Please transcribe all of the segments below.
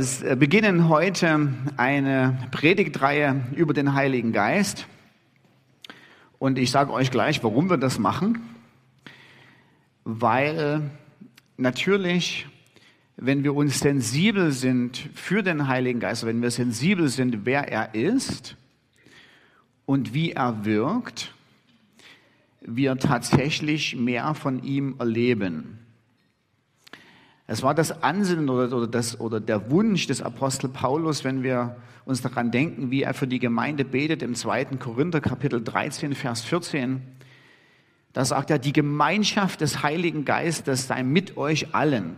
Wir beginnen heute eine Predigtreihe über den Heiligen Geist. Und ich sage euch gleich, warum wir das machen. Weil natürlich, wenn wir uns sensibel sind für den Heiligen Geist, wenn wir sensibel sind, wer er ist und wie er wirkt, wir tatsächlich mehr von ihm erleben. Es war das Ansinnen oder, oder, das, oder der Wunsch des Apostel Paulus, wenn wir uns daran denken, wie er für die Gemeinde betet im 2. Korinther Kapitel 13, Vers 14. Da sagt er, die Gemeinschaft des Heiligen Geistes sei mit euch allen.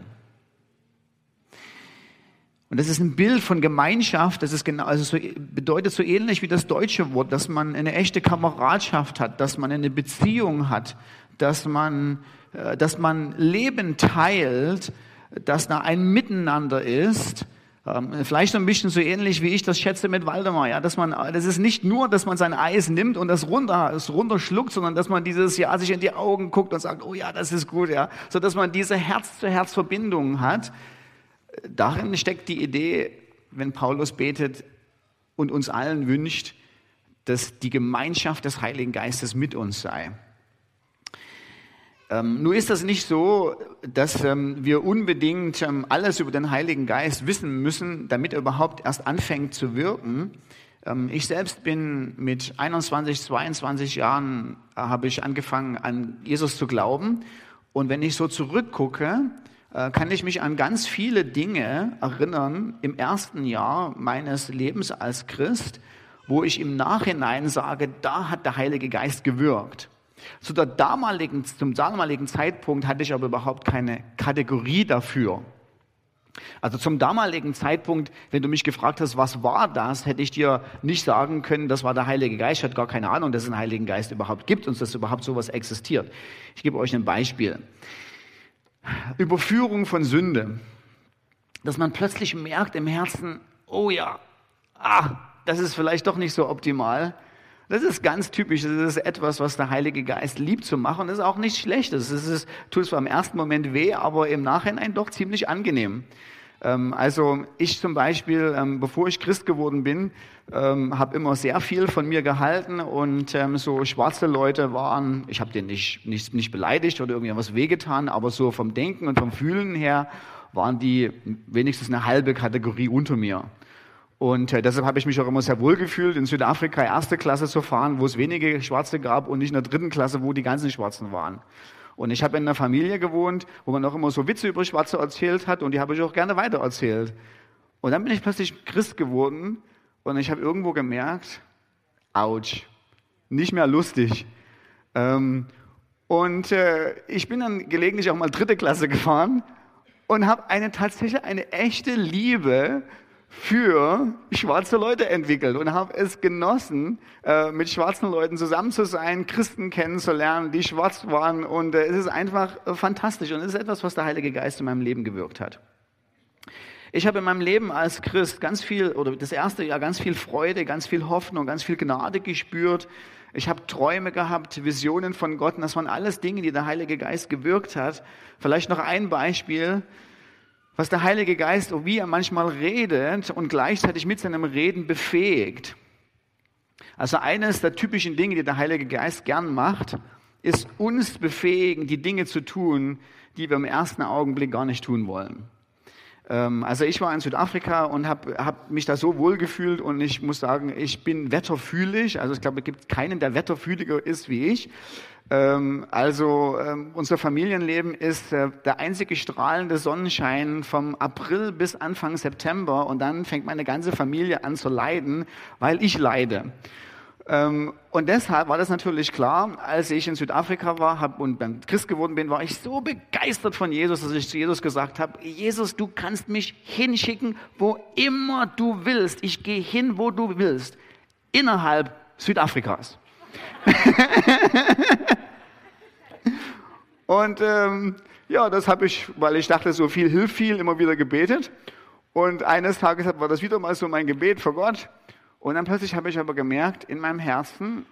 Und das ist ein Bild von Gemeinschaft, das ist genau, also so, bedeutet so ähnlich wie das deutsche Wort, dass man eine echte Kameradschaft hat, dass man eine Beziehung hat, dass man, äh, dass man Leben teilt, dass da ein Miteinander ist. Ähm, vielleicht ein bisschen so ähnlich wie ich das schätze mit Waldemar, ja, dass man, das ist nicht nur, dass man sein Eis nimmt und das runter, es runterschluckt, sondern dass man dieses Jahr sich in die Augen guckt und sagt, oh ja, das ist gut, ja, so dass man diese Herz-zu-Herz-Verbindung hat. Darin steckt die Idee, wenn Paulus betet und uns allen wünscht, dass die Gemeinschaft des Heiligen Geistes mit uns sei. Ähm, nur ist das nicht so, dass ähm, wir unbedingt ähm, alles über den Heiligen Geist wissen müssen, damit er überhaupt erst anfängt zu wirken. Ähm, ich selbst bin mit 21, 22 Jahren äh, habe ich angefangen an Jesus zu glauben. Und wenn ich so zurückgucke, äh, kann ich mich an ganz viele Dinge erinnern im ersten Jahr meines Lebens als Christ, wo ich im Nachhinein sage, da hat der Heilige Geist gewirkt. Zu der damaligen, zum damaligen Zeitpunkt hatte ich aber überhaupt keine Kategorie dafür. Also zum damaligen Zeitpunkt, wenn du mich gefragt hast, was war das, hätte ich dir nicht sagen können, das war der Heilige Geist. Ich hatte gar keine Ahnung, dass es einen Heiligen Geist überhaupt gibt und dass überhaupt sowas existiert. Ich gebe euch ein Beispiel. Überführung von Sünde. Dass man plötzlich merkt im Herzen, oh ja, ah, das ist vielleicht doch nicht so optimal. Das ist ganz typisch. Das ist etwas, was der Heilige Geist liebt zu machen. Das ist auch nicht schlecht. Das ist, tut zwar im ersten Moment weh, aber im Nachhinein doch ziemlich angenehm. Ähm, also ich zum Beispiel, ähm, bevor ich Christ geworden bin, ähm, habe immer sehr viel von mir gehalten und so schwarze Leute waren, ich habe denen nicht, nicht, nicht beleidigt oder irgendwas wehgetan, aber so vom Denken und vom Fühlen her waren die wenigstens eine halbe Kategorie unter mir. Und äh, deshalb habe ich mich auch immer sehr wohl gefühlt, in Südafrika erste Klasse zu fahren, wo es wenige Schwarze gab und nicht in der dritten Klasse, wo die ganzen Schwarzen waren. Und ich habe in einer Familie gewohnt, wo man auch immer so Witze über Schwarze erzählt hat und die habe ich auch gerne weitererzählt. Und dann bin ich plötzlich Christ geworden und ich habe irgendwo gemerkt, ouch, nicht mehr lustig. Ähm, und äh, ich bin dann gelegentlich auch mal dritte Klasse gefahren und habe eine tatsächlich eine echte Liebe für schwarze Leute entwickelt und habe es genossen, äh, mit schwarzen Leuten zusammen zu sein, Christen kennenzulernen, die schwarz waren. Und äh, es ist einfach äh, fantastisch und es ist etwas, was der Heilige Geist in meinem Leben gewirkt hat. Ich habe in meinem Leben als Christ ganz viel, oder das erste Jahr ganz viel Freude, ganz viel Hoffnung, ganz viel Gnade gespürt. Ich habe Träume gehabt, Visionen von Gott und das waren alles Dinge, die der Heilige Geist gewirkt hat. Vielleicht noch ein Beispiel was der Heilige Geist, wie er manchmal redet und gleichzeitig mit seinem Reden befähigt. Also eines der typischen Dinge, die der Heilige Geist gern macht, ist uns befähigen, die Dinge zu tun, die wir im ersten Augenblick gar nicht tun wollen. Ähm, also ich war in Südafrika und habe hab mich da so wohl gefühlt und ich muss sagen, ich bin wetterfühlig. Also ich glaube, es gibt keinen, der wetterfühliger ist wie ich. Ähm, also ähm, unser Familienleben ist äh, der einzige strahlende Sonnenschein vom April bis Anfang September und dann fängt meine ganze Familie an zu leiden, weil ich leide. Ähm, und deshalb war das natürlich klar, als ich in Südafrika war und dann Christ geworden bin, war ich so begeistert von Jesus, dass ich zu Jesus gesagt habe, Jesus, du kannst mich hinschicken, wo immer du willst. Ich gehe hin, wo du willst, innerhalb Südafrikas. und ähm, ja, das habe ich, weil ich dachte, so viel hilft viel, immer wieder gebetet. Und eines Tages war das wieder mal so mein Gebet vor Gott. Und dann plötzlich habe ich aber gemerkt in meinem Herzen,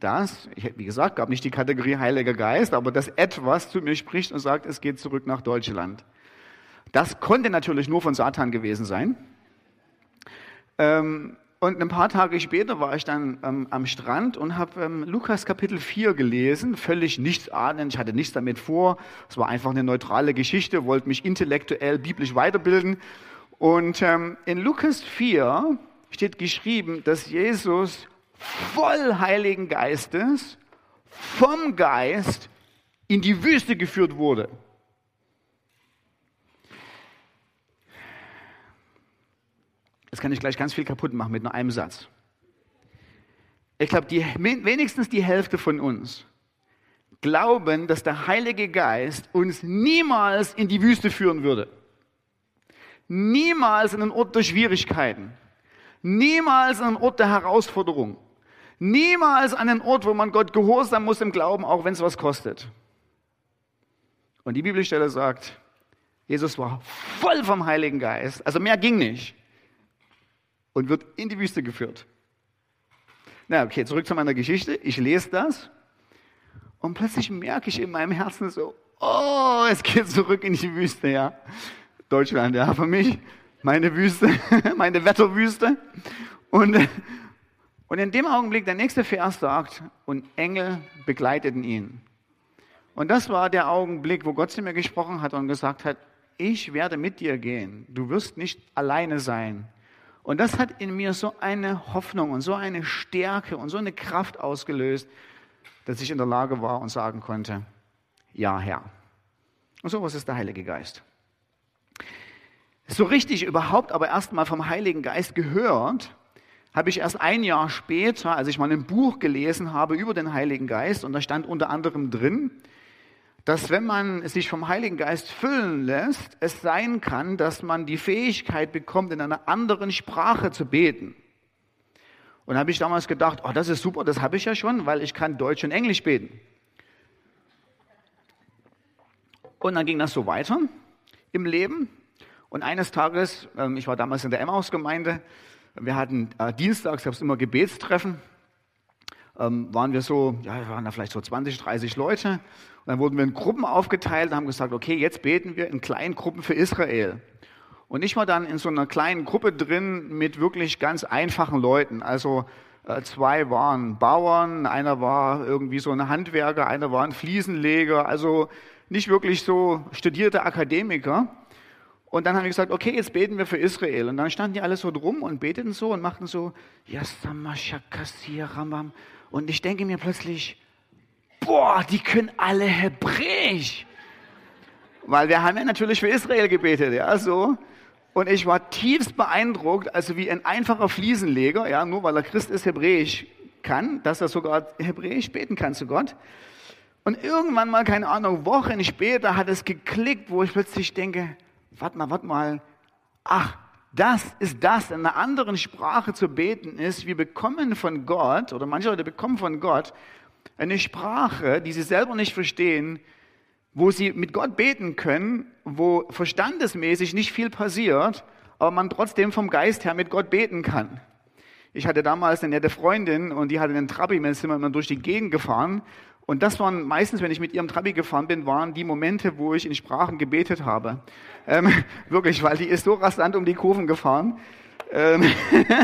dass, ich, wie gesagt, gab nicht die Kategorie Heiliger Geist, aber dass etwas zu mir spricht und sagt, es geht zurück nach Deutschland. Das konnte natürlich nur von Satan gewesen sein. Ähm, und ein paar Tage später war ich dann ähm, am Strand und habe ähm, Lukas Kapitel 4 gelesen, völlig nichts ahnend, ich hatte nichts damit vor. Es war einfach eine neutrale Geschichte, wollte mich intellektuell, biblisch weiterbilden. Und ähm, in Lukas 4 steht geschrieben, dass Jesus voll Heiligen Geistes vom Geist in die Wüste geführt wurde. Das kann ich gleich ganz viel kaputt machen mit nur einem Satz. Ich glaube, die, wenigstens die Hälfte von uns glauben, dass der Heilige Geist uns niemals in die Wüste führen würde. Niemals in einen Ort der Schwierigkeiten. Niemals an einen Ort der Herausforderung. Niemals an einen Ort, wo man Gott gehorsam muss im Glauben, auch wenn es was kostet. Und die Bibelstelle sagt, Jesus war voll vom Heiligen Geist, also mehr ging nicht, und wird in die Wüste geführt. Na, okay, zurück zu meiner Geschichte. Ich lese das und plötzlich merke ich in meinem Herzen so, oh, es geht zurück in die Wüste, ja. Deutschland, ja, für mich meine Wüste, meine Wetterwüste. Und, und in dem Augenblick, der nächste Vers sagt, und Engel begleiteten ihn. Und das war der Augenblick, wo Gott zu mir gesprochen hat und gesagt hat, ich werde mit dir gehen. Du wirst nicht alleine sein. Und das hat in mir so eine Hoffnung und so eine Stärke und so eine Kraft ausgelöst, dass ich in der Lage war und sagen konnte, ja Herr. Und sowas ist der Heilige Geist so richtig überhaupt aber erst mal vom Heiligen Geist gehört, habe ich erst ein Jahr später, als ich mal ein Buch gelesen habe über den Heiligen Geist, und da stand unter anderem drin, dass wenn man sich vom Heiligen Geist füllen lässt, es sein kann, dass man die Fähigkeit bekommt, in einer anderen Sprache zu beten. Und habe ich damals gedacht, oh, das ist super, das habe ich ja schon, weil ich kann Deutsch und Englisch beten. Und dann ging das so weiter im Leben. Und eines Tages, ähm, ich war damals in der Emmaus-Gemeinde, wir hatten äh, dienstags, gab es immer Gebetstreffen, ähm, waren wir so, ja, wir waren da vielleicht so 20, 30 Leute. Und dann wurden wir in Gruppen aufgeteilt und haben gesagt, okay, jetzt beten wir in kleinen Gruppen für Israel. Und ich war dann in so einer kleinen Gruppe drin mit wirklich ganz einfachen Leuten. Also äh, zwei waren Bauern, einer war irgendwie so ein Handwerker, einer war ein Fliesenleger, also nicht wirklich so studierte Akademiker. Und dann haben wir gesagt, okay, jetzt beten wir für Israel. Und dann standen die alle so drum und beteten so und machten so, und ich denke mir plötzlich, boah, die können alle Hebräisch. Weil wir haben ja natürlich für Israel gebetet, ja, so. Und ich war tiefst beeindruckt, also wie ein einfacher Fliesenleger, ja, nur weil er Christ ist, Hebräisch kann, dass er sogar Hebräisch beten kann zu Gott. Und irgendwann mal, keine Ahnung, Wochen später hat es geklickt, wo ich plötzlich denke, warte mal, warte mal, ach, das ist das, in einer anderen Sprache zu beten ist, wir bekommen von Gott, oder manche Leute bekommen von Gott, eine Sprache, die sie selber nicht verstehen, wo sie mit Gott beten können, wo verstandesmäßig nicht viel passiert, aber man trotzdem vom Geist her mit Gott beten kann. Ich hatte damals eine nette Freundin und die hatte einen Trabi, mit wir immer durch die Gegend gefahren und das waren meistens, wenn ich mit ihrem Trabi gefahren bin, waren die Momente, wo ich in Sprachen gebetet habe. Ähm, wirklich, weil die ist so rasant um die Kurven gefahren. Ähm,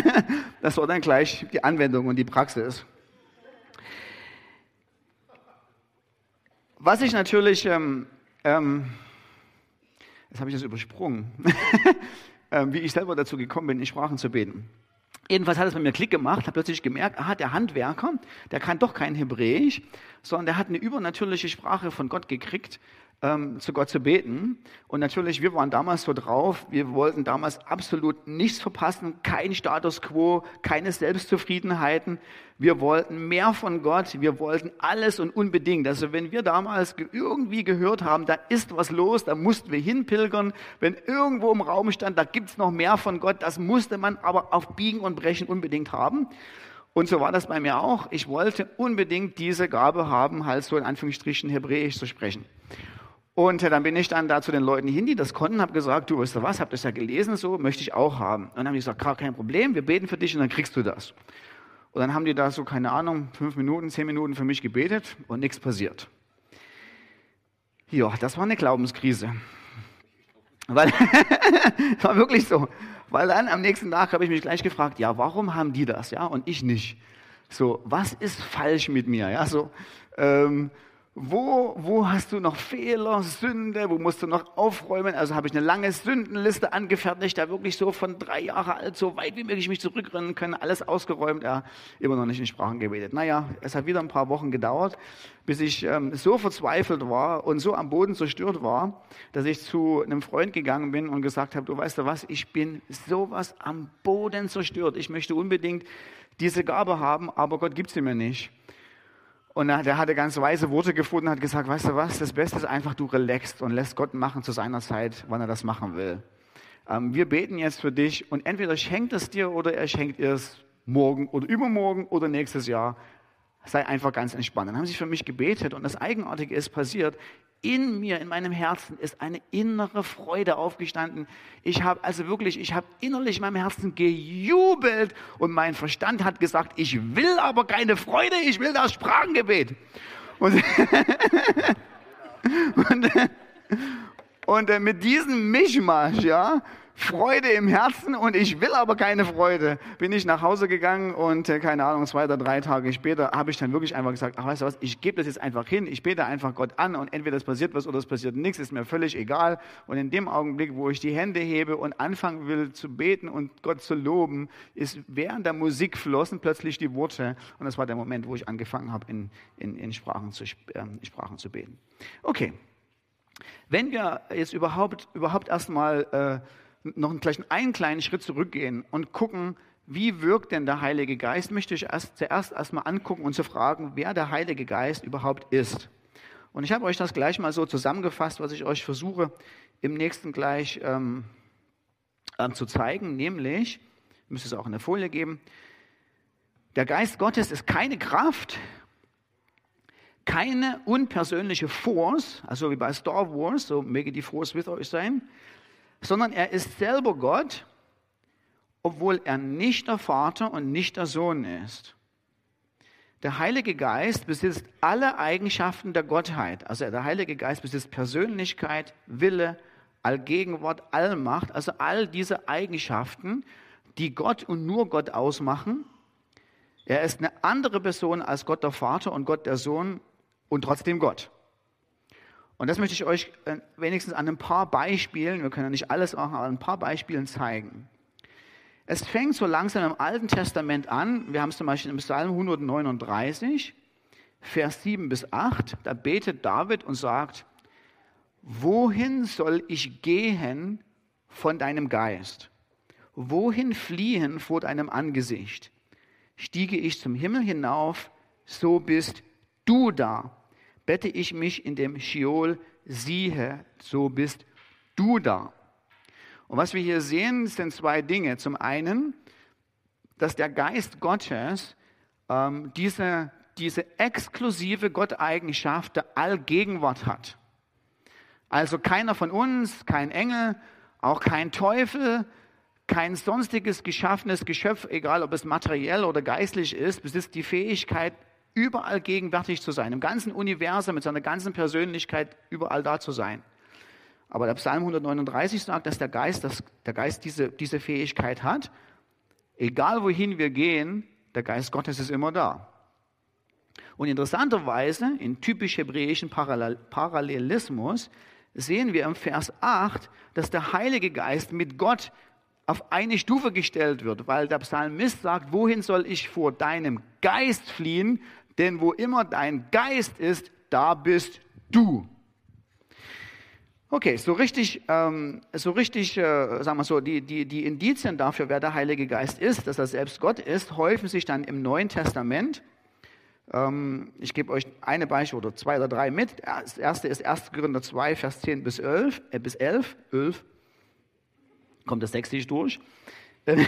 das war dann gleich die Anwendung und die Praxis. Was ich natürlich, ähm, ähm, jetzt habe ich das übersprungen, ähm, wie ich selber dazu gekommen bin, in Sprachen zu beten. Jedenfalls hat es bei mir Klick gemacht, habe plötzlich gemerkt, aha, der Handwerker, der kann doch kein Hebräisch, sondern der hat eine übernatürliche Sprache von Gott gekriegt, ähm, zu Gott zu beten. Und natürlich, wir waren damals so drauf, wir wollten damals absolut nichts verpassen, kein Status quo, keine Selbstzufriedenheiten. Wir wollten mehr von Gott, wir wollten alles und unbedingt. Also wenn wir damals irgendwie gehört haben, da ist was los, da mussten wir hinpilgern. Wenn irgendwo im Raum stand, da gibt's noch mehr von Gott, das musste man aber auf Biegen und Brechen unbedingt haben. Und so war das bei mir auch. Ich wollte unbedingt diese Gabe haben, halt so in Anführungsstrichen Hebräisch zu sprechen. Und dann bin ich dann da zu den Leuten hin, die das konnten, habe gesagt, du weißt du was, habt das ja gelesen, so möchte ich auch haben. Und dann haben die gesagt, kein Problem, wir beten für dich und dann kriegst du das. Und dann haben die da so, keine Ahnung, fünf Minuten, zehn Minuten für mich gebetet und nichts passiert. Ja, das war eine Glaubenskrise. Weil, war wirklich so. Weil dann am nächsten Tag habe ich mich gleich gefragt, ja, warum haben die das, ja, und ich nicht? So, was ist falsch mit mir, ja, so, ähm, wo, wo hast du noch Fehler, Sünde? Wo musst du noch aufräumen? Also habe ich eine lange Sündenliste angefertigt, da wirklich so von drei Jahre alt, so weit wie möglich mich zurückrennen können, alles ausgeräumt, ja, immer noch nicht in Sprachen gebetet. Naja, es hat wieder ein paar Wochen gedauert, bis ich ähm, so verzweifelt war und so am Boden zerstört war, dass ich zu einem Freund gegangen bin und gesagt habe, du weißt du was, ich bin sowas am Boden zerstört. Ich möchte unbedingt diese Gabe haben, aber Gott gibt sie mir nicht. Und der hatte ganz weise Worte gefunden, hat gesagt, weißt du was, das Beste ist einfach, du relaxst und lässt Gott machen zu seiner Zeit, wann er das machen will. Ähm, wir beten jetzt für dich und entweder schenkt es dir oder er schenkt es morgen oder übermorgen oder nächstes Jahr. Sei einfach ganz entspannt. Dann haben sie für mich gebetet und das Eigenartige ist passiert in mir, in meinem Herzen ist eine innere Freude aufgestanden. Ich habe also wirklich, ich habe innerlich in meinem Herzen gejubelt und mein Verstand hat gesagt, ich will aber keine Freude, ich will das Sprachengebet. Und, und, und äh, mit diesem Mischmasch, ja, Freude im Herzen und ich will aber keine Freude. Bin ich nach Hause gegangen und äh, keine Ahnung, zwei oder drei Tage später habe ich dann wirklich einfach gesagt, ach weißt du was, ich gebe das jetzt einfach hin, ich bete einfach Gott an und entweder es passiert was oder es passiert nichts, ist mir völlig egal. Und in dem Augenblick, wo ich die Hände hebe und anfangen will zu beten und Gott zu loben, ist während der Musik flossen plötzlich die Worte und das war der Moment, wo ich angefangen habe, in, in, in Sprachen, zu, äh, Sprachen zu beten. Okay. Wenn wir jetzt überhaupt, überhaupt erstmal äh, noch gleich einen kleinen Schritt zurückgehen und gucken, wie wirkt denn der Heilige Geist, möchte ich erst, zuerst erstmal angucken und zu fragen, wer der Heilige Geist überhaupt ist. Und ich habe euch das gleich mal so zusammengefasst, was ich euch versuche im nächsten gleich ähm, ähm, zu zeigen, nämlich, müsste es auch in der Folie geben, der Geist Gottes ist keine Kraft, keine unpersönliche Force, also wie bei Star Wars, so möge die Force with euch sein, sondern er ist selber Gott, obwohl er nicht der Vater und nicht der Sohn ist. Der Heilige Geist besitzt alle Eigenschaften der Gottheit. Also der Heilige Geist besitzt Persönlichkeit, Wille, Allgegenwart, Allmacht, also all diese Eigenschaften, die Gott und nur Gott ausmachen. Er ist eine andere Person als Gott der Vater und Gott der Sohn und trotzdem Gott. Und das möchte ich euch äh, wenigstens an ein paar Beispielen, wir können ja nicht alles machen, aber ein paar Beispielen zeigen. Es fängt so langsam im Alten Testament an. Wir haben es zum Beispiel im Psalm 139, Vers 7 bis 8. Da betet David und sagt, wohin soll ich gehen von deinem Geist? Wohin fliehen vor deinem Angesicht? Stiege ich zum Himmel hinauf, so bist du da bette ich mich in dem Sheol, siehe, so bist du da. Und was wir hier sehen, sind zwei Dinge. Zum einen, dass der Geist Gottes ähm, diese, diese exklusive Gotteigenschaft der Allgegenwart hat. Also keiner von uns, kein Engel, auch kein Teufel, kein sonstiges geschaffenes Geschöpf, egal ob es materiell oder geistlich ist, besitzt die Fähigkeit, überall gegenwärtig zu sein, im ganzen Universum mit seiner ganzen Persönlichkeit überall da zu sein. Aber der Psalm 139 sagt, dass der Geist, dass der Geist diese, diese Fähigkeit hat. Egal wohin wir gehen, der Geist Gottes ist immer da. Und interessanterweise, in typisch hebräischen Parallelismus, sehen wir im Vers 8, dass der Heilige Geist mit Gott auf eine Stufe gestellt wird, weil der Psalmist sagt, wohin soll ich vor deinem Geist fliehen? Denn wo immer dein Geist ist, da bist du. Okay, so richtig, ähm, so richtig, äh, sagen wir so, die, die, die Indizien dafür, wer der Heilige Geist ist, dass er selbst Gott ist, häufen sich dann im Neuen Testament. Ähm, ich gebe euch eine Beispiel oder zwei oder drei mit. Das erste ist 1. Korinther 2, Vers 10 bis 11, äh, bis 11, 11. Kommt das sächsisch durch.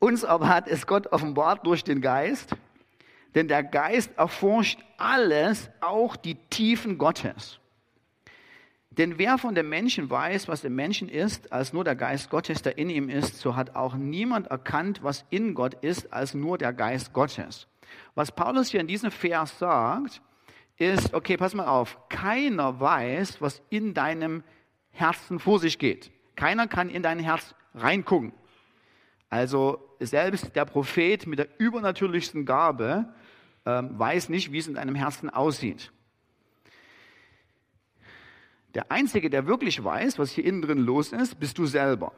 Uns aber hat es Gott offenbart durch den Geist, denn der Geist erforscht alles, auch die Tiefen Gottes. Denn wer von dem Menschen weiß, was im Menschen ist, als nur der Geist Gottes, der in ihm ist, so hat auch niemand erkannt, was in Gott ist, als nur der Geist Gottes. Was Paulus hier in diesem Vers sagt, ist, okay, pass mal auf, keiner weiß, was in deinem Herzen vor sich geht. Keiner kann in dein Herz reingucken. Also selbst der Prophet mit der übernatürlichsten Gabe ähm, weiß nicht, wie es in deinem Herzen aussieht. Der Einzige, der wirklich weiß, was hier innen drin los ist, bist du selber.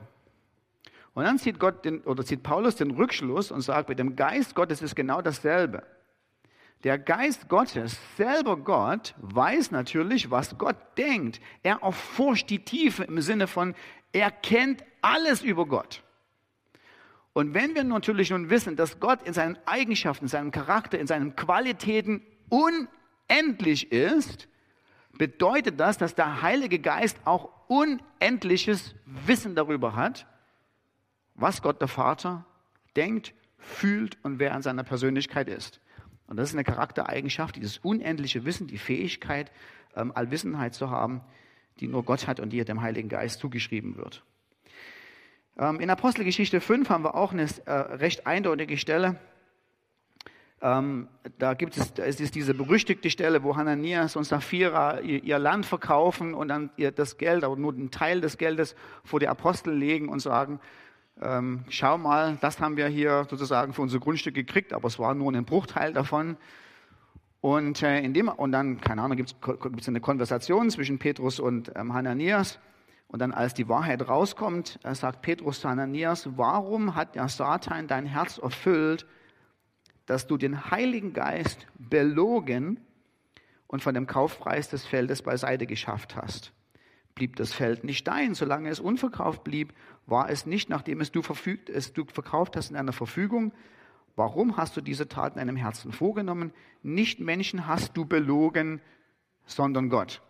Und dann zieht Gott den, oder zieht Paulus den Rückschluss und sagt, mit dem Geist Gottes ist genau dasselbe. Der Geist Gottes, selber Gott, weiß natürlich, was Gott denkt. Er erforscht die Tiefe im Sinne von, er kennt alles über Gott. Und wenn wir natürlich nun wissen, dass Gott in seinen Eigenschaften, in seinem Charakter, in seinen Qualitäten unendlich ist, bedeutet das, dass der Heilige Geist auch unendliches Wissen darüber hat, was Gott der Vater denkt, fühlt und wer an seiner Persönlichkeit ist. Und das ist eine Charaktereigenschaft, dieses unendliche Wissen, die Fähigkeit, ähm, Allwissenheit zu haben, die nur Gott hat und die dem Heiligen Geist zugeschrieben wird. Ähm, in Apostelgeschichte 5 haben wir auch eine äh, recht eindeutige Stelle, ähm, da gibt es, da ist es diese berüchtigte Stelle, wo Hananias und Sapphira ihr, Land verkaufen und dann ihr das Geld, aber nur einen Teil des Geldes vor die Apostel legen und sagen, ähm, schau mal, das haben wir hier sozusagen für unser Grundstück gekriegt, aber es war nur ein Bruchteil davon. Und, äh, in dem, und dann, keine Ahnung, gibt es eine Konversation zwischen Petrus und Hananias. Und dann, als die Wahrheit rauskommt, äh, sagt Petrus zu Hananias, warum hat der Satan dein Herz erfüllt, dass du den Heiligen Geist belogen und von dem Kaufpreis des Feldes beiseite geschafft hast. Blieb das Feld nicht dein, solange es unverkauft blieb, war es nicht, nachdem es du, verfügt, es du verkauft hast in einer Verfügung. Warum hast du diese Tat in deinem Herzen vorgenommen? Nicht Menschen hast du belogen, sondern Gott.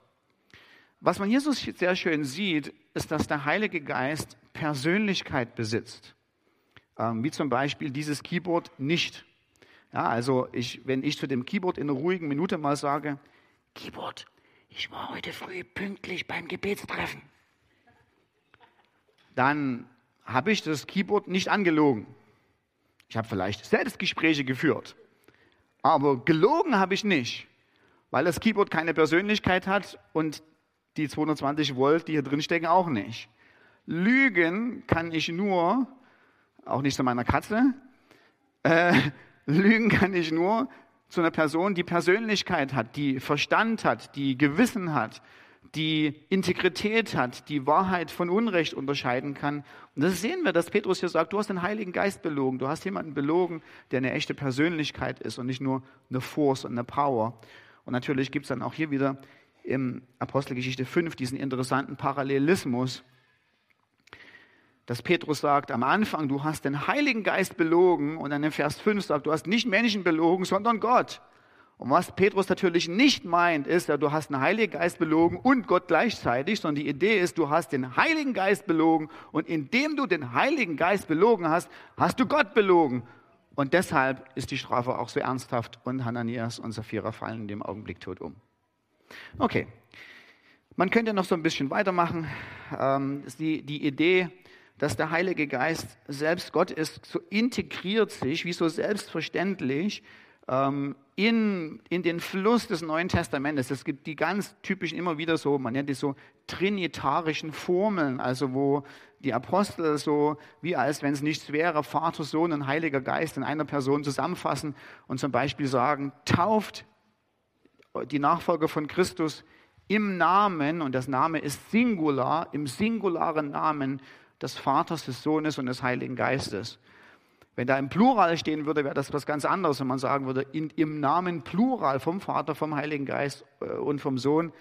Was man so sehr schön sieht, ist, dass der Heilige Geist Persönlichkeit besitzt. Ähm, wie zum Beispiel dieses Keyboard nicht. Ja, also ich, wenn ich zu dem Keyboard in einer ruhigen Minute mal sage, Keyboard, ich war heute früh pünktlich beim Gebetstreffen, dann habe ich das Keyboard nicht angelogen. Ich habe vielleicht Selbstgespräche geführt, aber gelogen habe ich nicht, weil das Keyboard keine Persönlichkeit hat und die 220 Volt, die hier drin stecken, auch nicht. Lügen kann ich nur, auch nicht zu meiner Katze, äh, Lügen kann ich nur zu einer Person, die Persönlichkeit hat, die Verstand hat, die Gewissen hat, die Integrität hat, die Wahrheit von Unrecht unterscheiden kann. Und das sehen wir, dass Petrus hier sagt, du hast den Heiligen Geist belogen, du hast jemanden belogen, der eine echte Persönlichkeit ist und nicht nur eine Force und eine Power. Und natürlich gibt es dann auch hier wieder im Apostelgeschichte 5 diesen interessanten Parallelismus dass Petrus sagt am Anfang, du hast den Heiligen Geist belogen und dann in Vers 5 sagt, du hast nicht Menschen belogen, sondern Gott. Und was Petrus natürlich nicht meint, ist, ja, du hast den Heiligen Geist belogen und Gott gleichzeitig, sondern die Idee ist, du hast den Heiligen Geist belogen und indem du den Heiligen Geist belogen hast, hast du Gott belogen. Und deshalb ist die Strafe auch so ernsthaft und Hananias und Sapphira fallen in dem Augenblick tot um. Okay, man könnte noch so ein bisschen weitermachen. Ähm, die, die Idee, dass der Heilige Geist selbst Gott ist, so integriert sich, wie so selbstverständlich, ähm, in, in den Fluss des Neuen Testamentes. Es gibt die ganz typischen immer wieder so, man nennt die so trinitarischen Formeln, also wo die Apostel so, wie als wenn es nichts wäre, Vater, Sohn und Heiliger Geist in einer Person zusammenfassen und zum Beispiel sagen, tauft die Nachfolger von Christus im Namen, und das Name ist Singular, im singularen Namen des Vaters, des Sohnes und des Heiligen Geistes. Wenn da im Plural stehen würde, wäre das was ganz anderes, wenn man sagen würde, in, im Namen Plural vom Vater, vom Heiligen Geist äh, und vom Sohn.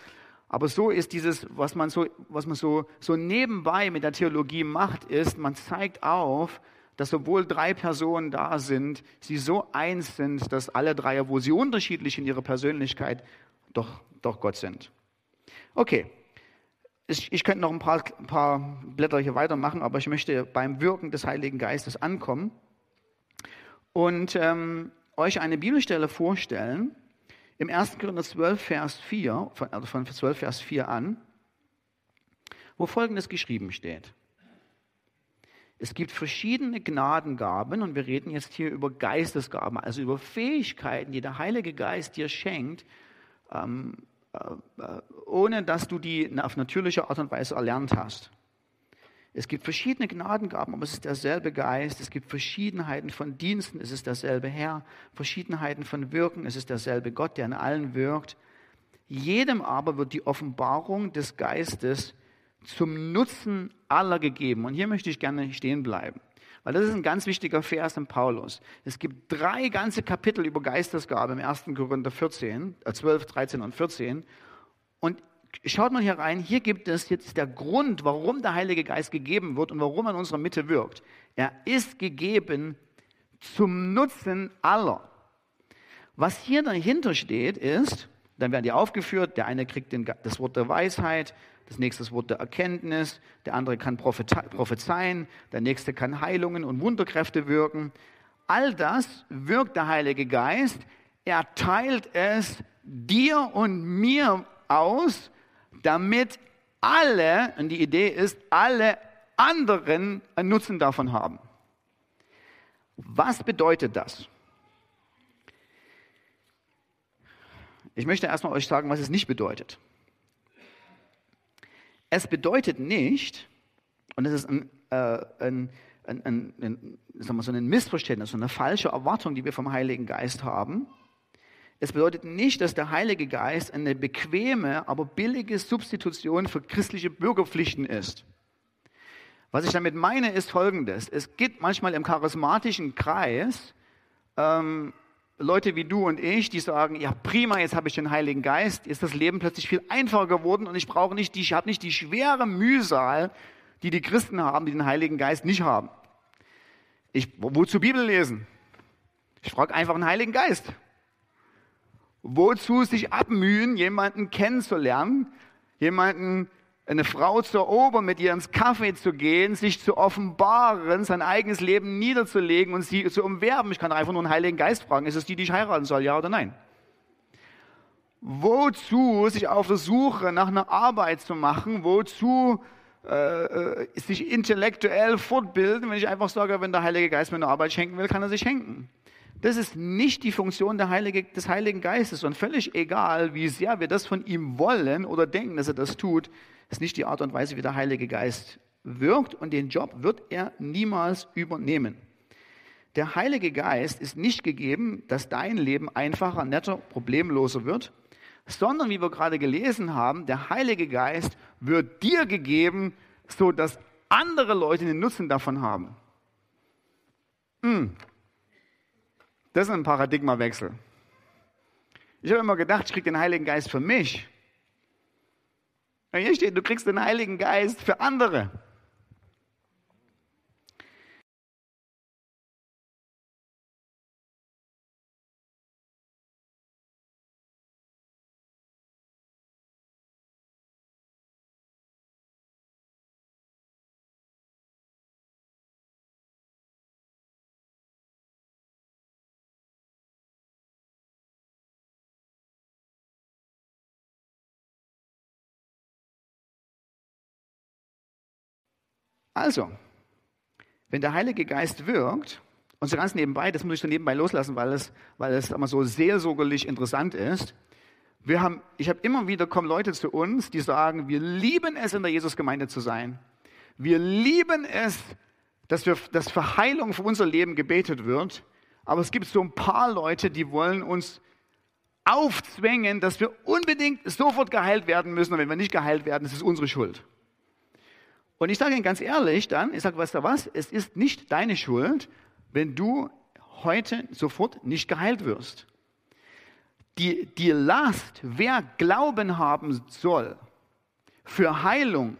Aber so ist dieses, was man so, was man so, so nebenbei mit der Theologie macht, ist, man zeigt auf, dass obwohl drei Personen da sind, sie so eins sind, dass alle drei, obwohl sie unterschiedlich in ihrer Persönlichkeit, doch, doch Gott sind. Okay. Ich, ich könnte noch ein paar, ein paar Blätter hier weitermachen, aber ich möchte beim Wirken des Heiligen Geistes ankommen und ähm, euch eine Bibelstelle vorstellen, im 1. Korinther 12, Vers 4, von, also von 12, Vers 4 an, wo Folgendes geschrieben steht. Es gibt verschiedene Gnadengaben und wir reden jetzt hier über Geistesgaben, also über Fähigkeiten, die der Heilige Geist dir schenkt, ähm, äh, äh ohne dass du die auf natürliche Art und Weise erlernt hast. Es gibt verschiedene Gnadengaben, aber es ist derselbe Geist. Es gibt Verschiedenheiten von Diensten, es ist derselbe Herr. Verschiedenheiten von Wirken, es ist derselbe Gott, der in allen wirkt. Jedem aber wird die Offenbarung des Geistes zum Nutzen aller gegeben. Und hier möchte ich gerne stehen bleiben, weil das ist ein ganz wichtiger Vers in Paulus. Es gibt drei ganze Kapitel über Geistesgabe im 1. Korinther 14, 12, 13 und 14. Und schaut mal hier rein, hier gibt es jetzt der Grund, warum der Heilige Geist gegeben wird und warum er in unserer Mitte wirkt. Er ist gegeben zum Nutzen aller. Was hier dahinter steht, ist, dann werden die aufgeführt, der eine kriegt den, das Wort der Weisheit, das nächste Wort der Erkenntnis, der andere kann prophezeien, der nächste kann Heilungen und Wunderkräfte wirken. All das wirkt der Heilige Geist. Er teilt es dir und mir aus, damit alle, und die Idee ist, alle anderen einen Nutzen davon haben. Was bedeutet das? Ich möchte erstmal euch sagen, was es nicht bedeutet. Es bedeutet nicht, und das ist ein, äh, ein, ein, ein, ein sagen wir so ein Missverständnis, so eine falsche Erwartung, die wir vom Heiligen Geist haben, es bedeutet nicht, dass der Heilige Geist eine bequeme, aber billige Substitution für christliche Bürgerpflichten ist. Was ich damit meine, ist Folgendes. Es gibt manchmal im charismatischen Kreis ähm, Leute wie du und ich, die sagen, ja prima, jetzt habe ich den Heiligen Geist, ist das Leben plötzlich viel einfacher geworden und ich brauche nicht, die, ich habe nicht die schwere Mühsal, die die Christen haben, die den Heiligen Geist nicht haben. Ich, wozu Bibel lesen? Ich frage einfach einen Heiligen Geist. Wozu sich abmühen, jemanden kennenzulernen, jemanden, eine Frau zu erobern, mit ihr ins Kaffee zu gehen, sich zu offenbaren, sein eigenes Leben niederzulegen und sie zu umwerben. Ich kann einfach nur einen Heiligen Geist fragen, ist es die, die ich heiraten soll, ja oder nein? Wozu sich auf der Suche nach einer Arbeit zu machen? Wozu äh, äh sich intellektuell fortbilden, wenn ich einfach sage, wenn der Heilige Geist mir eine Arbeit schenken will, kann er sich schenken. Das ist nicht die Funktion Heilige, des Heiligen Geistes. Und völlig egal, wie sehr wir das von ihm wollen oder denken, dass er das tut, ist nicht die Art und Weise, wie der Heilige Geist wirkt. Und den Job wird er niemals übernehmen. Der Heilige Geist ist nicht gegeben, dass dein Leben einfacher, netter, problemloser wird, sondern wie wir gerade gelesen haben, der Heilige Geist wird dir gegeben, so dass andere Leute den Nutzen davon haben. Hm. Das ist ein Paradigmawechsel. Ich habe immer gedacht, ich kriege den Heiligen Geist für mich. Hier steht, du kriegst den Heiligen Geist für andere. Also, wenn der Heilige Geist wirkt, und so ganz nebenbei, das muss ich so nebenbei loslassen, weil es, weil es immer so seelsorgerlich interessant ist. Wir haben, ich habe immer wieder kommen Leute zu uns, die sagen, wir lieben es, in der Jesusgemeinde zu sein. Wir lieben es, dass, wir, dass für Heilung für unser Leben gebetet wird. Aber es gibt so ein paar Leute, die wollen uns aufzwängen, dass wir unbedingt sofort geheilt werden müssen. Und wenn wir nicht geheilt werden, ist es unsere Schuld. Und ich sage Ihnen ganz ehrlich dann, ich sage, weißt du was, es ist nicht deine Schuld, wenn du heute sofort nicht geheilt wirst. die, die Last, wer Glauben haben soll für Heilung,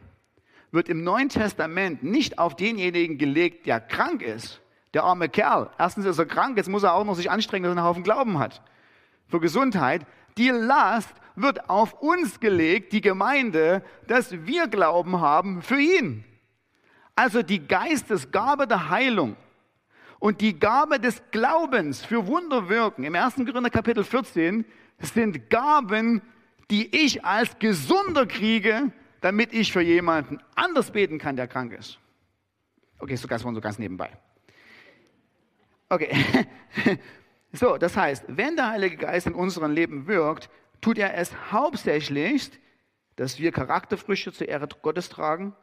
wird im Neuen Testament nicht auf denjenigen gelegt, der krank ist. Der arme Kerl. Erstens ist er krank, jetzt muss er auch noch sich anstrengen, dass er einen Haufen Glauben hat. Für Gesundheit. Die Last wird auf uns gelegt, die Gemeinde, dass wir Glauben haben für ihn. Also die Geistesgabe der Heilung und die Gabe des Glaubens für Wunderwirken im 1. Korinther Kapitel 14 sind Gaben, die ich als Gesunder kriege, damit ich für jemanden anders beten kann, der krank ist. Okay, so ganz, so ganz nebenbei. Okay. So, das heißt, wenn der Heilige Geist in unserem Leben wirkt, tut er es hauptsächlich, dass wir Charakterfrüchte zur Ehre Gottes tragen,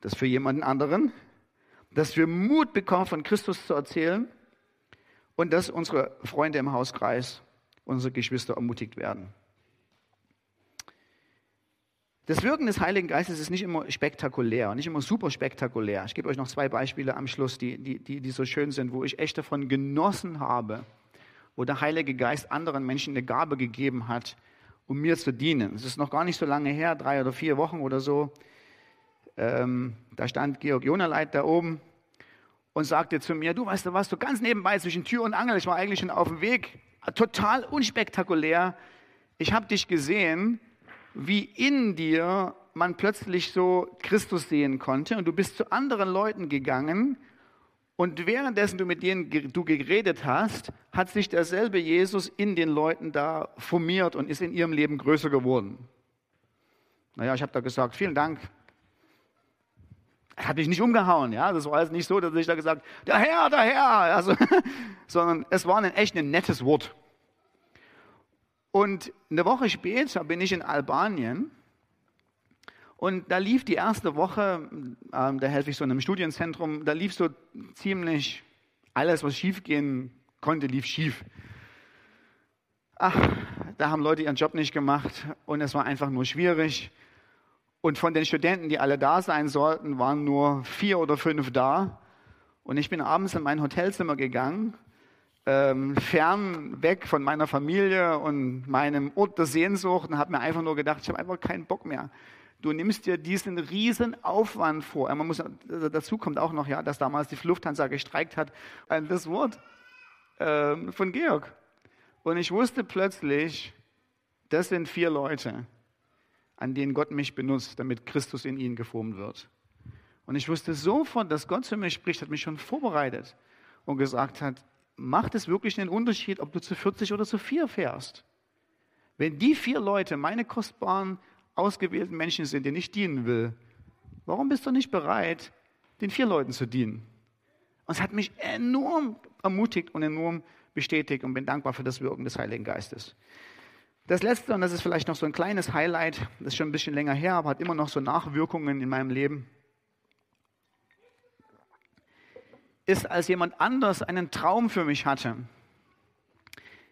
das für jemanden anderen, dass wir Mut bekommen, von Christus zu erzählen und dass unsere Freunde im Hauskreis, unsere Geschwister ermutigt werden. Das Wirken des Heiligen Geistes ist nicht immer spektakulär, nicht immer super spektakulär. Ich gebe euch noch zwei Beispiele am Schluss, die, die, die, die so schön sind, wo ich echt davon genossen habe, wo der Heilige Geist anderen Menschen eine Gabe gegeben hat, um mir zu dienen. Es ist noch gar nicht so lange her, drei oder vier Wochen oder so. Ähm, da stand Georg Jonaleit da oben und sagte zu mir, du weißt du was, so ganz nebenbei zwischen Tür und Angel, ich war eigentlich schon auf dem Weg, total unspektakulär. Ich habe dich gesehen wie in dir man plötzlich so Christus sehen konnte und du bist zu anderen Leuten gegangen und währenddessen du mit denen du geredet hast, hat sich derselbe Jesus in den Leuten da formiert und ist in ihrem Leben größer geworden. Naja, ich habe da gesagt, vielen Dank. Er hat mich nicht umgehauen, ja. Das war also nicht so, dass ich da gesagt, der Herr, der Herr, also, sondern es war ein echt ein nettes Wort. Und eine Woche später bin ich in Albanien und da lief die erste Woche, ähm, da helfe ich so in einem Studienzentrum, da lief so ziemlich alles, was schiefgehen konnte, lief schief. Ach, da haben Leute ihren Job nicht gemacht und es war einfach nur schwierig. Und von den Studenten, die alle da sein sollten, waren nur vier oder fünf da. Und ich bin abends in mein Hotelzimmer gegangen ähm, fern weg von meiner Familie und meinem Ort der Sehnsucht und habe mir einfach nur gedacht, ich habe einfach keinen Bock mehr. Du nimmst dir diesen riesen Aufwand vor. Man muss, dazu kommt auch noch, ja, dass damals die Lufthansa gestreikt hat. Das Wort ähm, von Georg. Und ich wusste plötzlich, das sind vier Leute, an denen Gott mich benutzt, damit Christus in ihnen geformt wird. Und ich wusste sofort, dass Gott zu mir spricht, hat mich schon vorbereitet und gesagt hat, macht es wirklich einen Unterschied, ob du zu 40 oder zu 4 fährst. Wenn die vier Leute meine kostbaren, ausgewählten Menschen sind, denen ich dienen will, warum bist du nicht bereit, den vier Leuten zu dienen? Und es hat mich enorm ermutigt und enorm bestätigt und bin dankbar für das Wirken des Heiligen Geistes. Das letzte, und das ist vielleicht noch so ein kleines Highlight, das ist schon ein bisschen länger her, aber hat immer noch so Nachwirkungen in meinem Leben. ist, als jemand anders einen Traum für mich hatte.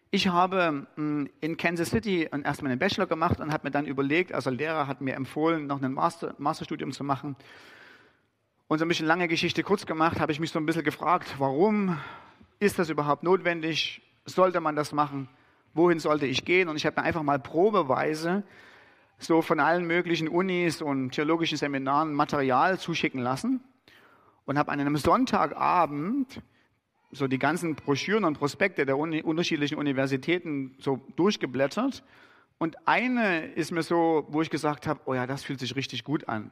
Ich habe hm, in Kansas City erstmal einen Bachelor gemacht und habe mir dann überlegt, also Lehrer hat mir empfohlen, noch ein Master, Masterstudium zu machen. Und so ein bisschen lange Geschichte kurz gemacht, habe ich mich so ein bisschen gefragt, warum ist das überhaupt notwendig? Sollte man das machen? Wohin sollte ich gehen? Und ich habe mir einfach mal probeweise so von allen möglichen Unis und theologischen Seminaren Material zuschicken lassen und habe an einem Sonntagabend so die ganzen Broschüren und Prospekte der Uni unterschiedlichen Universitäten so durchgeblättert. Und eine ist mir so, wo ich gesagt habe, oh ja, das fühlt sich richtig gut an.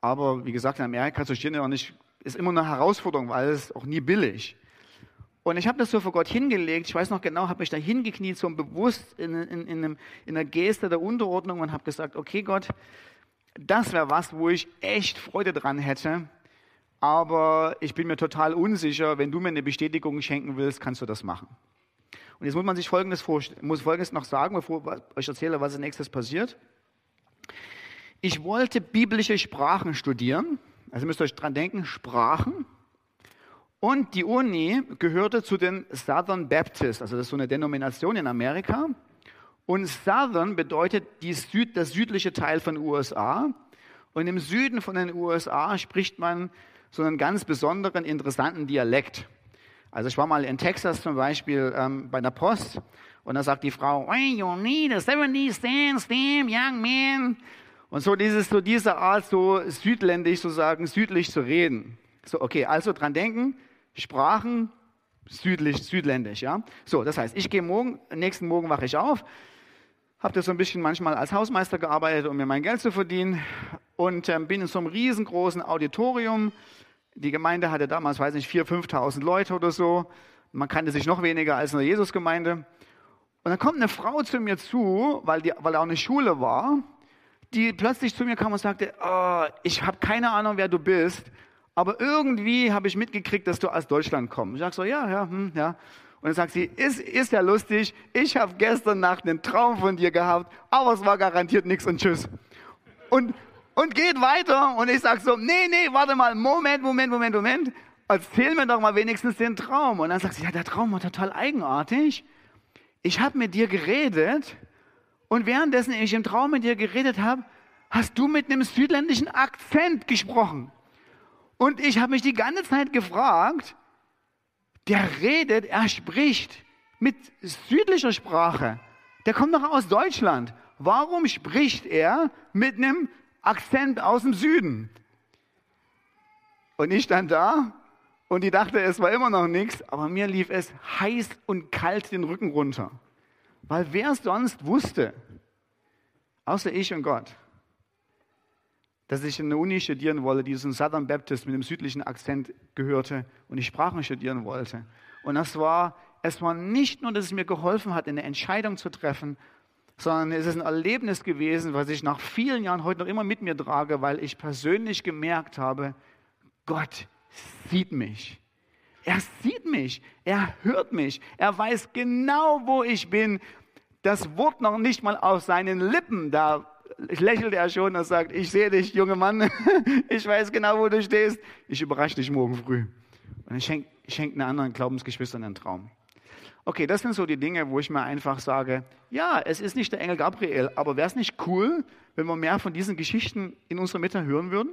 Aber wie gesagt, in Amerika zu studieren nicht, ist immer eine Herausforderung, weil es auch nie billig. Und ich habe das so vor Gott hingelegt. Ich weiß noch genau, habe mich da hingekniet, so bewusst in, in, in, einem, in einer Geste der Unterordnung und habe gesagt, okay Gott, das wäre was, wo ich echt Freude dran hätte, aber ich bin mir total unsicher, wenn du mir eine Bestätigung schenken willst, kannst du das machen. Und jetzt muss man sich Folgendes muss Folgendes noch sagen, bevor ich euch erzähle, was als nächstes passiert. Ich wollte biblische Sprachen studieren, also müsst ihr euch dran denken, Sprachen. Und die Uni gehörte zu den Southern Baptists, also das ist so eine Denomination in Amerika. Und Southern bedeutet Süd, das südliche Teil von den USA. Und im Süden von den USA spricht man so einen ganz besonderen, interessanten Dialekt. Also ich war mal in Texas zum Beispiel ähm, bei der Post und da sagt die Frau, hey, you need a 70 stand stamp, young man. Und so dieses, so diese Art, so südländisch zu sagen, südlich zu reden. So, okay, also dran denken, Sprachen südlich, südländisch, ja. So, das heißt, ich gehe morgen, nächsten Morgen wache ich auf, habe das so ein bisschen manchmal als Hausmeister gearbeitet, um mir mein Geld zu verdienen und ähm, bin in so einem riesengroßen Auditorium. Die Gemeinde hatte damals, weiß nicht, 4.000, 5.000 Leute oder so. Man kannte sich noch weniger als in der Jesusgemeinde. Und dann kommt eine Frau zu mir zu, weil, die, weil auch eine Schule war, die plötzlich zu mir kam und sagte, oh, ich habe keine Ahnung, wer du bist, aber irgendwie habe ich mitgekriegt, dass du aus Deutschland kommst. Ich sage so, ja, ja, hm, ja. Und dann sagt sie, ist, ist ja lustig, ich habe gestern Nacht einen Traum von dir gehabt, aber es war garantiert nichts und tschüss. Und, und geht weiter und ich sage so, nee, nee, warte mal, Moment, Moment, Moment, Moment, erzähl mir doch mal wenigstens den Traum. Und dann sagt sie, ja, der Traum war total eigenartig. Ich habe mit dir geredet und währenddessen ich im Traum mit dir geredet habe, hast du mit einem südländischen Akzent gesprochen. Und ich habe mich die ganze Zeit gefragt, der redet, er spricht mit südlicher Sprache. Der kommt doch aus Deutschland. Warum spricht er mit einem Akzent aus dem Süden? Und ich stand da und die dachte, es war immer noch nichts, aber mir lief es heiß und kalt den Rücken runter. Weil wer sonst wusste, außer ich und Gott, dass ich in der Uni studieren wollte, die zum Southern Baptist mit dem südlichen Akzent gehörte und ich Sprachen studieren wollte. Und das war, es war nicht nur, dass es mir geholfen hat, eine Entscheidung zu treffen, sondern es ist ein Erlebnis gewesen, was ich nach vielen Jahren heute noch immer mit mir trage, weil ich persönlich gemerkt habe, Gott sieht mich. Er sieht mich, er hört mich, er weiß genau, wo ich bin. Das Wort noch nicht mal auf seinen Lippen, da lächelt er schon und sagt, ich sehe dich, junger Mann, ich weiß genau, wo du stehst, ich überrasche dich morgen früh. Und ich schenke schenk einer anderen Glaubensgeschwistern einen Traum. Okay, das sind so die Dinge, wo ich mir einfach sage, ja, es ist nicht der Engel Gabriel, aber wäre es nicht cool, wenn wir mehr von diesen Geschichten in unserer Mitte hören würden?